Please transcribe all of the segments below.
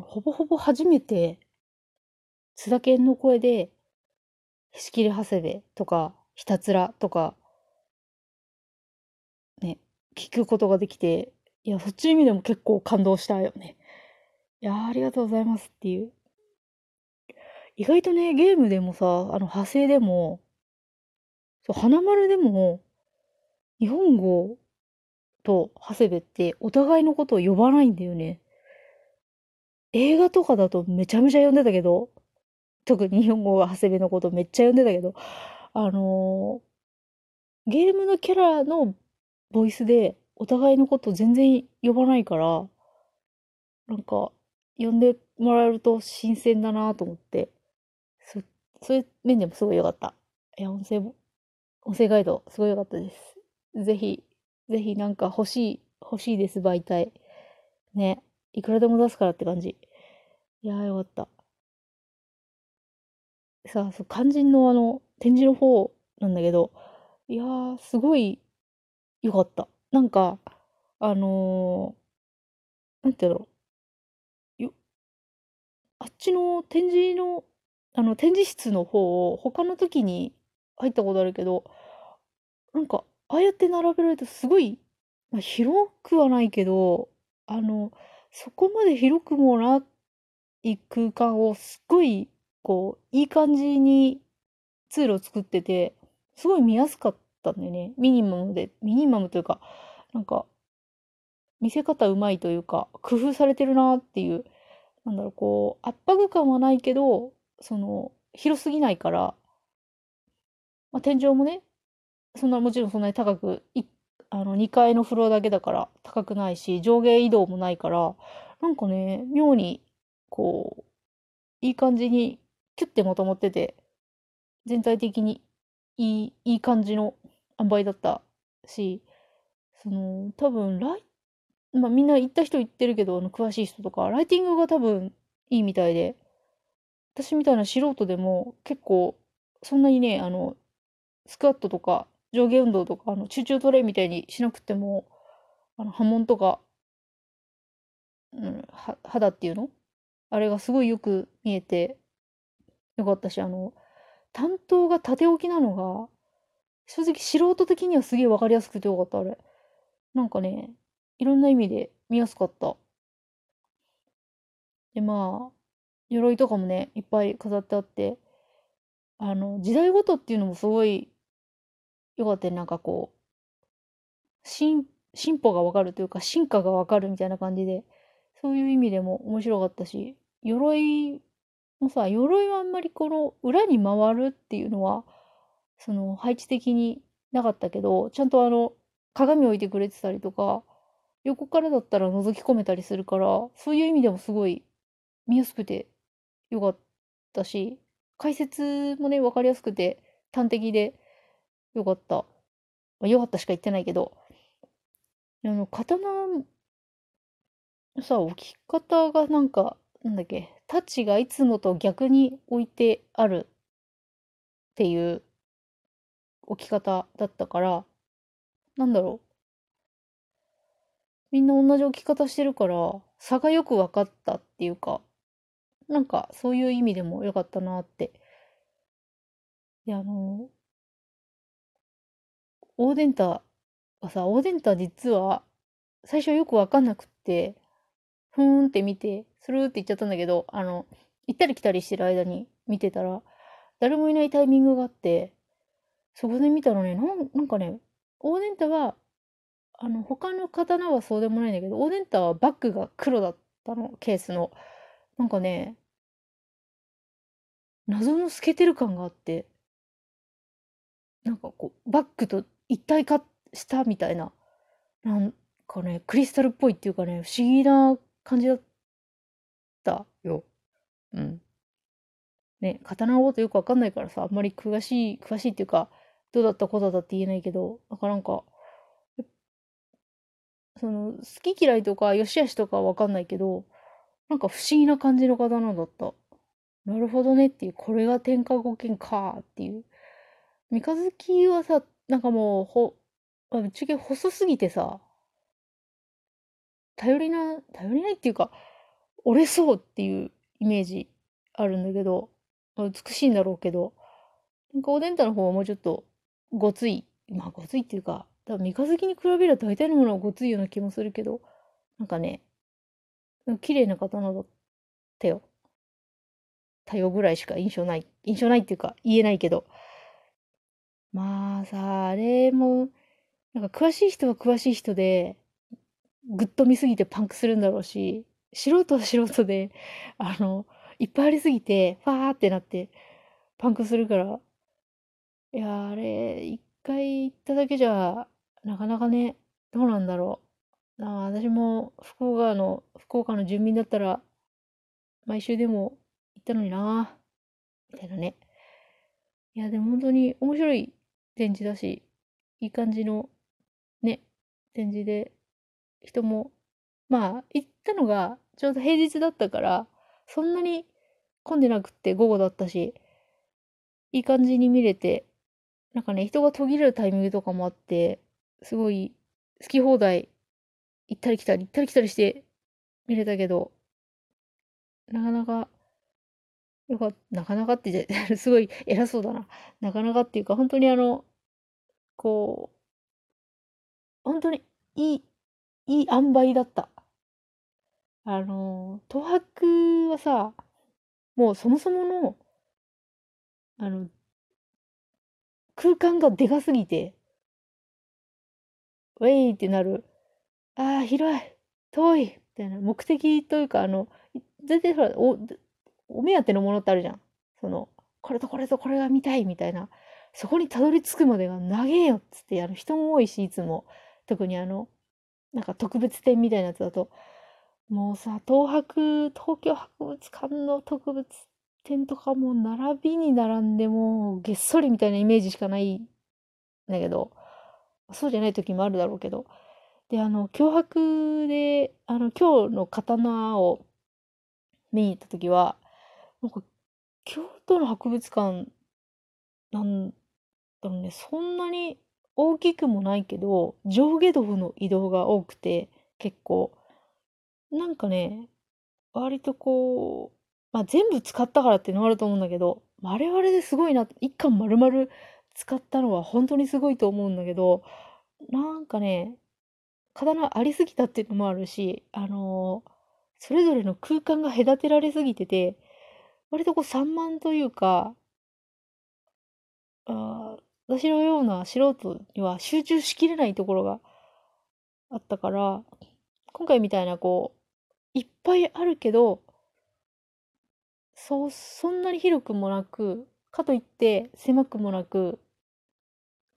ほぼほぼ初めて、津田健の声で、仕切り長谷部とか、ひたつらとか、ね、聞くことができて、いや、そっちの意味でも結構感動したよね。いやありがとうございますっていう。意外とね、ゲームでもさ、あの、派生でも、そう、花丸でも、日本語と長谷部ってお互いのことを呼ばないんだよね。映画とかだとめちゃめちゃ呼んでたけど、特に日本語が長谷部のことめっちゃ呼んでたけど、あのー、ゲームのキャラのボイスでお互いのこと全然呼ばないから、なんか、呼んでもらえると新鮮だなと思って、そ、そういう面でもすごい良かった。いや、音声も、音声ガイド、すごい良かったです。ぜひ、ぜひなんか欲しい、欲しいです、媒体。ね。いくらでも出すからって感じ。いやーよかった。さあ、そう、肝心のあの、展示の方なんだけど、いやー、すごい良かった。なんか、あのー、なんて言うんだろう。よ、あっちの展示の、あの、展示室の方を他の時に入ったことあるけど、なんか、ああやって並べられるとすごい、まあ、広くはないけど、あの、そこまで広くもない空間をすっごい、こう、いい感じに通路を作ってて、すごい見やすかったんだよね。ミニマムで、ミニマムというか、なんか、見せ方うまいというか、工夫されてるなっていう、なんだろう、こう、圧迫感はないけど、その、広すぎないから、まあ、天井もね、そんな、もちろんそんなに高く、いあの、2階のフロアだけだから高くないし、上下移動もないから、なんかね、妙に、こう、いい感じに、キュッてまとまってて、全体的にいい、いい感じの塩梅だったし、その、多分、ライ、まあみんな行った人言ってるけど、あの、詳しい人とか、ライティングが多分いいみたいで、私みたいな素人でも結構、そんなにね、あの、スクワットとか上下運動とか、あの、 Choo Choo Train みたいにしなくても、あの、刃文とか、うん、刃肌っていうの？あれがすごいよく見えてよかったし、あの、担当が縦置きなのが、正直素人的にはすげえわかりやすくてよかった、あれ。なんかね、いろんな意味で見やすかった。で、まあ、鎧とかもね、いっぱい飾ってあって、あの、時代ごとっていうのもすごいよかった、なんかこう、進進歩がわかるというか、進化がわかるみたいな感じで、そういう意味でも面白かったし、鎧もさ、鎧はあんまりこの裏に回るっていうのは、その配置的になかったけど、ちゃんとあの、鏡置いてくれてたりとか、横からだったら覗き込めたりするから、そういう意味でもすごい見やすくてよかったし、解説もね、わかりやすくて端的でよかった。まあ、よかったしか言ってないけど、あの、刀さ、置き方がなんか、なんだっけ、タッチがいつもと逆に置いてあるっていう置き方だったから、なんだろう。みんな同じ置き方してるから、差がよく分かったっていうか、なんかそういう意味でも良かったなって。で、あの、オーデンタがさ、オーデンタ実は最初よくわかんなくって、ふーんって見て、スルーって言っちゃったんだけど、あの、行ったり来たりしてる間に見てたら、誰もいないタイミングがあって、そこで見たらね、なんなんかね、オーデンタは、あの、他の刀はそうでもないんだけど、オーデンタはバッグが黒だったの、ケースの。なんかね、謎の透けてる感があって、なんかこう、バッグと一体化したみたいな、なんかね、クリスタルっぽいっていうかね、不思議な感じだったよ。うん。ね、刀のことよくわかんないからさ、あんまり詳しい、詳しいっていうか、どうだったこうだったって言えないけど、なんかなんか、その、好き嫌いとか、良し悪しとかはわかんないけど、なんか不思議な感じの刀だった。なるほどねっていう、これが天下五剣かっていう。三日月はさ、なんかもう、ほ、あ、ぶっちゃけ細すぎてさ、頼りな、頼りないっていうか、折れそうっていうイメージあるんだけど、美しいんだろうけど、なんかおでんたの方はもうちょっとごつい、まあ、ごついっていうか、多分三日月に比べれば大体のものはごついような気もするけど、なんかね、綺麗な刀だったよ。たよぐらいしか印象ない。印象ないっていうか、言えないけど。まあさ、あれも、なんか詳しい人は詳しい人で、ぐっと見すぎてパンクするんだろうし、素人は素人で、あの、いっぱいありすぎて、ファーってなって、パンクするから、いや、あれ、一回行っただけじゃ、なかなかね、どうなんだろう。あ私も福岡の、福岡の住民だったら、毎週でも行ったのになみたいなね。いや、でも本当に面白い展示だし、いい感じの、ね、展示で、人も、まあ、行ったのがちょうど平日だったから、そんなに混んでなくって午後だったし、いい感じに見れて、なんかね、人が途切れるタイミングとかもあって、すごい好き放題行ったり来たり行ったり来たりして見れたけど、なかなか、よかった、なかなかって、すごい偉そうだな。なかなかっていうか、本当にあの、こう、本当にいい、いい塩梅だった。あの、東博はさ、もうそもそもの、あの、空間がでかすぎて、ウェイってなる、ああ、広い、遠い、みたいな目的というか、あの、全然ほら、お、お目当てのものってあるじゃん。その、これとこれとこれが見たいみたいな。そこにたどり着くまでが長えよっつって、あの、人も多いし、いつも。特にあの、なんか特別展みたいなやつだと、もうさ、東博、東京博物館の特別展とかも並びに並んでもうげっそりみたいなイメージしかないんだけど、そうじゃない時もあるだろうけど。で、あの、脅迫で、あの、今日の刀を見に行った時は、なんか、京都の博物館なんだろうね、そんなに大きくもないけど、上下動の移動が多くて、結構。なんかね、割とこう、まあ、全部使ったからっていうのもあると思うんだけど、あれはあれですごいな、一巻丸々使ったのは本当にすごいと思うんだけど、なんかね、刀ありすぎたっていうのもあるし、あのー、それぞれの空間が隔てられすぎてて、割とこう散漫というか、あ私のような素人には集中しきれないところがあったから、今回みたいなこう、いっぱいあるけど、そう、そんなに広くもなく、かといって狭くもなく、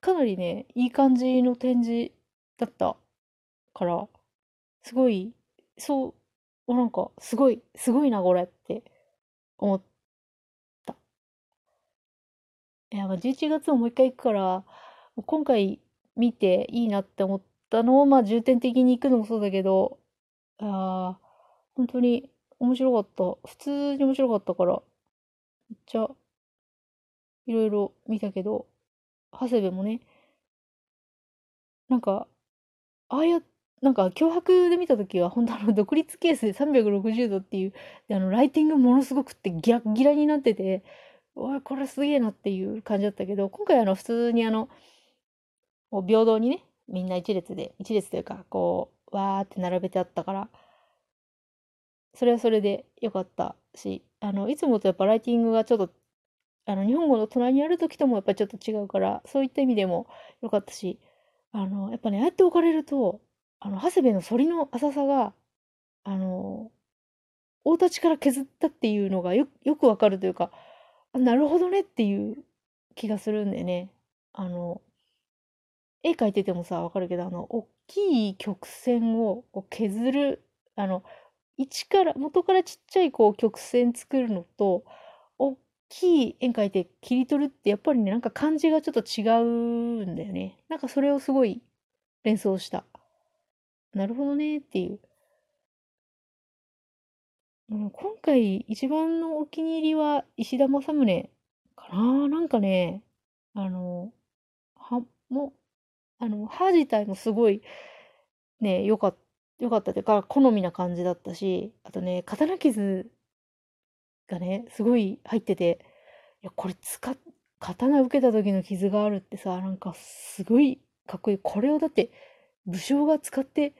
かなりね、いい感じの展示だったから、すごい、そう、なんか、すごい、すごいな、これって思ってた。いや、まあ、11月ももう一回行くから、今回見ていいなって思ったのを、まあ、重点的に行くのもそうだけど、ああ、本当に面白かった。普通に面白かったから、めっちゃ、いろいろ見たけど、長谷部もね、なんか、ああや、なんか脅迫で見た時は、本当あの、独立ケースで360度っていう、あの、ライティングものすごくってギラギラになってて、おい、これすげえなっていう感じだったけど、今回あの、普通にあの、平等にね、みんな一列で、一列というか、こう、わーって並べてあったから、それはそれで良かったし、あの、いつもとやっぱライティングがちょっと、あの、日本語の隣にある時ともやっぱちょっと違うから、そういった意味でも良かったし、あの、やっぱね、ああやって置かれると、あの、長谷部の反りの浅さが、あの、大立ちから削ったっていうのがよよくわかるというか、なるほどねっていう気がするんでね。あの、絵描いててもさ、わかるけど、あの、大きい曲線をこう削る、あの、一から、元からちっちゃいこう曲線作るのと、大きい円描いて切り取るってやっぱりね、なんか感じがちょっと違うんだよね。なんかそれをすごい連想した。なるほどねっていう。うん、今回一番のお気に入りは石田正宗かな。なんかね、あの、は、も、あの、歯自体もすごいね、良かっ良かったというか、好みな感じだったし、あとね、刀傷がね、すごい入ってて、いや、これ使っ刀受けた時の傷があるってさ、なんかすごいかっこいい。これをだって武将が使って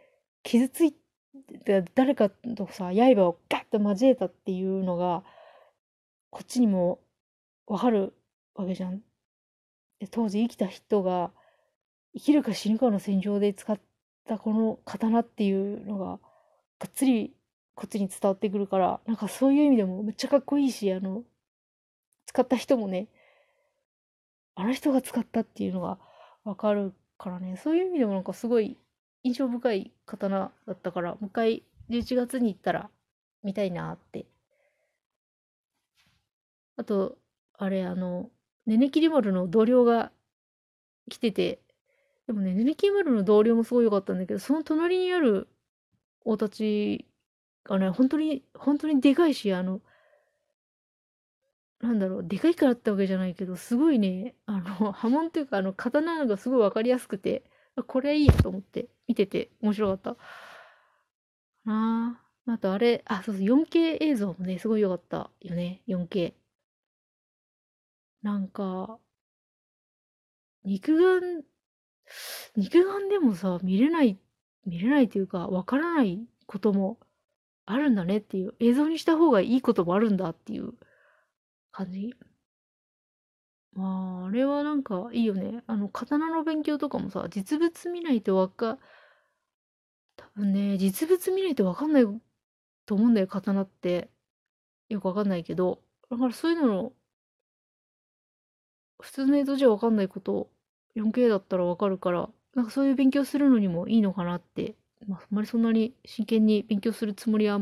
傷ついて、誰かとさ、刃をガッと交えたっていうのが、こっちにもわかるわけじゃん。で当時生きた人が生きるか死ぬかの戦場で使ったこの刀っていうのががっつりこっちに伝わってくるからなんかそういう意味でもめっちゃかっこいいしあの使った人もねあの人が使ったっていうのがわかるからねそういう意味でもなんかすごい印象深い刀だったからもう一回11月に行ったら見たいなって。あとあれあのねねきり丸の同僚が来ててでもねねねきり丸の同僚もすごい良かったんだけどその隣にある大たちがね本当に本当にでかいしあのなんだろうでかいからってわけじゃないけどすごいねあの波紋っていうかあの刀がすごい分かりやすくてこれいいと思って見てて面白かった。な。ああとあれあそうそう 4K 映像もねすごい良かったよね 4K なんか肉眼肉眼でもさ見れない見れないというかわからないこともあるんだねっていう映像にした方がいいこともあるんだっていう感じ。まああれはなんかいいよね。あの刀の勉強とかもさ実物見ないとわか多分ね実物見ないとわかんないと思うんだよ刀って。よくわかんないけど。だからそういうのの普通の映像じゃわかんないこと 4K だったらわかるからなんかそういう勉強するのにもいいのかなって、まあ、あんまりそんなに真剣に勉強するつもりは